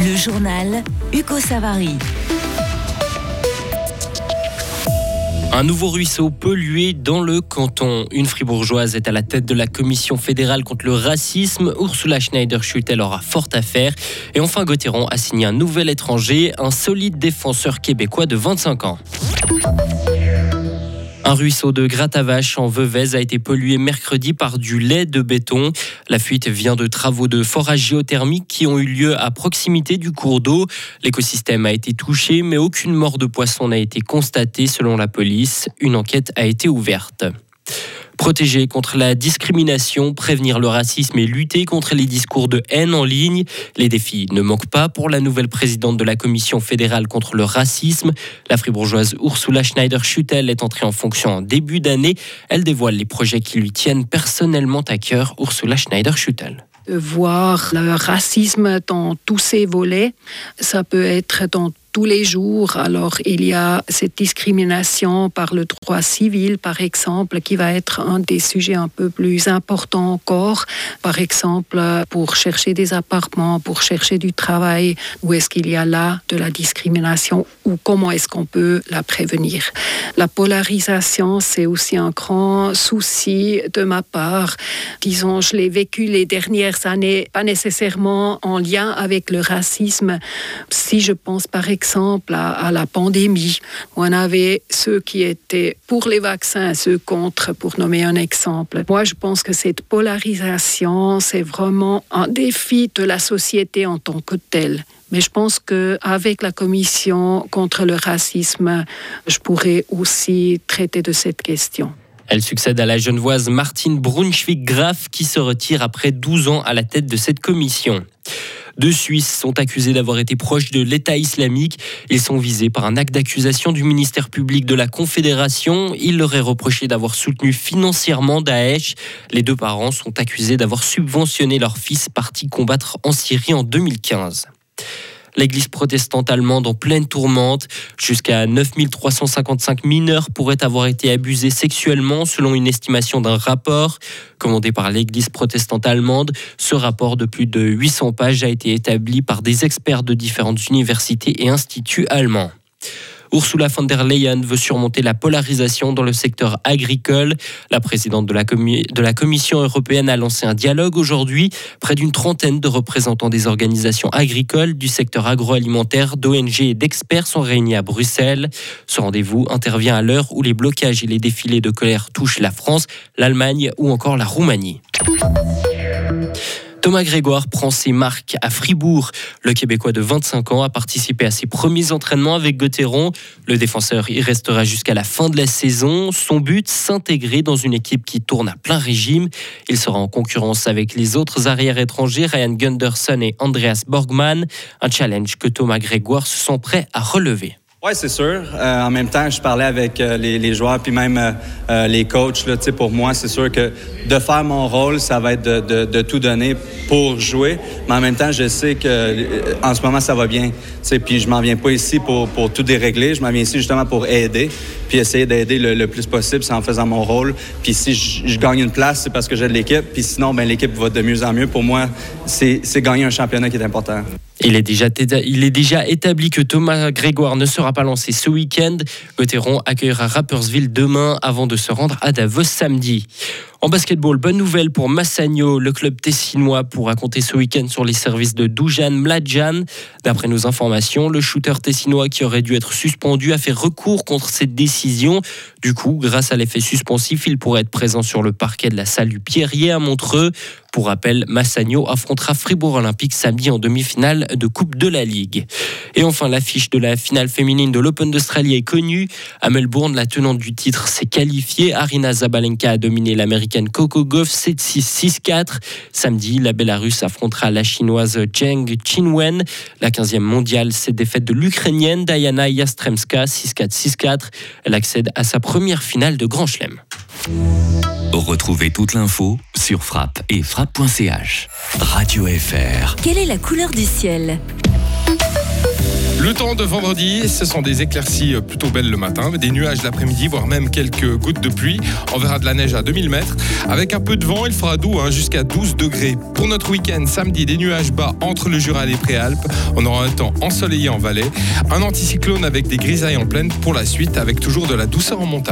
Le journal Hugo Savary. Un nouveau ruisseau pollué dans le canton. Une fribourgeoise est à la tête de la commission fédérale contre le racisme. Ursula Schneider-Schuttel aura fort à faire. Et enfin, Gauthieron a signé un nouvel étranger, un solide défenseur québécois de 25 ans. Un ruisseau de Gratavache en Veuvez a été pollué mercredi par du lait de béton. La fuite vient de travaux de forage géothermique qui ont eu lieu à proximité du cours d'eau. L'écosystème a été touché, mais aucune mort de poisson n'a été constatée selon la police. Une enquête a été ouverte. Protéger contre la discrimination, prévenir le racisme et lutter contre les discours de haine en ligne. Les défis ne manquent pas pour la nouvelle présidente de la Commission fédérale contre le racisme. La fribourgeoise Ursula Schneider-Schuttel est entrée en fonction en début d'année. Elle dévoile les projets qui lui tiennent personnellement à cœur. Ursula Schneider-Schuttel voir le racisme dans tous ses volets. Ça peut être dans tous les jours. Alors, il y a cette discrimination par le droit civil, par exemple, qui va être un des sujets un peu plus importants encore. Par exemple, pour chercher des appartements, pour chercher du travail, où est-ce qu'il y a là de la discrimination ou comment est-ce qu'on peut la prévenir? La polarisation, c'est aussi un grand souci de ma part. Disons, je l'ai vécu les dernières années, pas nécessairement en lien avec le racisme. Si je pense par exemple exemple à, la pandémie, on avait ceux qui étaient pour les vaccins, ceux contre, pour nommer un exemple. Moi, je pense que cette polarisation, c'est vraiment un défi de la société en tant que telle. Mais je pense qu'avec la commission contre le racisme, je pourrais aussi traiter de cette question. Elle succède à la genevoise Martine Brunschwig-Graf qui se retire après 12 ans à la tête de cette commission. Deux Suisses sont accusés d'avoir été proches de l'État islamique. Ils sont visés par un acte d'accusation du ministère public de la Confédération. Il leur est reproché d'avoir soutenu financièrement Daesh. Les deux parents sont accusés d'avoir subventionné leur fils parti combattre en Syrie en 2015 l'église protestante allemande en pleine tourmente. Jusqu'à 9355 mineurs pourraient avoir été abusés sexuellement selon une estimation d'un rapport commandé par l'église protestante allemande. Ce rapport de plus de 800 pages a été établi par des experts de différentes universités et instituts allemands. Ursula von der Leyen veut surmonter la polarisation dans le secteur agricole. La présidente de la, Commission européenne a lancé un dialogue aujourd'hui. Près d'une trentaine de représentants des organisations agricoles, du secteur agroalimentaire, d'ONG et d'experts sont réunis à Bruxelles. Ce rendez-vous intervient à l'heure où les blocages et les défilés de colère touchent la France, l'Allemagne ou encore la Roumanie. Thomas Grégoire prend ses marques à Fribourg. Le Québécois de 25 ans a participé à ses premiers entraînements avec Gauthieron. Le défenseur y restera jusqu'à la fin de la saison. Son but, s'intégrer dans une équipe qui tourne à plein régime. Il sera en concurrence avec les autres arrières étrangers, Ryan Gunderson et Andreas Borgman. Un challenge que Thomas Grégoire se sent prêt à relever. Oui, c'est sûr. Euh, en même temps, je parlais avec euh, les, joueurs puis même euh, les coachs. Là, pour moi, c'est sûr que de faire mon rôle, ça va être de, tout donner pour jouer. Mais en même temps, je sais que en ce moment, ça va bien. Puis je m'en viens pas ici pour, pour tout dérégler. Je m'en viens ici justement pour aider puis essayer d'aider le, plus possible, c'est en faisant mon rôle. Puis si je, gagne une place, c'est parce que j'ai de l'équipe. Puis sinon, ben l'équipe va de mieux en mieux. Pour moi, c'est gagner un championnat qui est important. Il est, déjà, établi que Thomas Grégoire ne sera pas lancé ce week-end. Gauthieron accueillera Rappersville demain avant de se rendre à Davos samedi. En basketball, bonne nouvelle pour Massagno. Le club tessinois pourra compter ce week-end sur les services de Dujan Mladjan. D'après nos informations, le shooter tessinois qui aurait dû être suspendu a fait recours contre cette décision. Du coup, grâce à l'effet suspensif, il pourrait être présent sur le parquet de la salle du Pierrier à Montreux. Pour rappel, Massagno affrontera Fribourg Olympique samedi en demi-finale de Coupe de la Ligue. Et enfin, l'affiche de la finale féminine de l'Open d'Australie est connue. À Melbourne, la tenante du titre s'est qualifiée. Arina Zabalenka a dominé l'américaine Coco Gauff 7-6, 6-4. Samedi, la Bélarusse affrontera la chinoise Zheng Qinwen. La 15e mondiale s'est défaite de l'Ukrainienne Diana Yastremska 6-4, 6-4. Elle accède à sa première finale de Grand Chelem. Retrouvez toute l'info sur frappe et frappe.ch. Radio FR. Quelle est la couleur du ciel? Le temps de vendredi, ce sont des éclaircies plutôt belles le matin, des nuages l'après-midi, voire même quelques gouttes de pluie. On verra de la neige à 2000 mètres. Avec un peu de vent, il fera doux hein, jusqu'à 12 degrés. Pour notre week-end, samedi, des nuages bas entre le Jura et les Préalpes. On aura un temps ensoleillé en vallée. Un anticyclone avec des grisailles en plaine pour la suite, avec toujours de la douceur en montagne.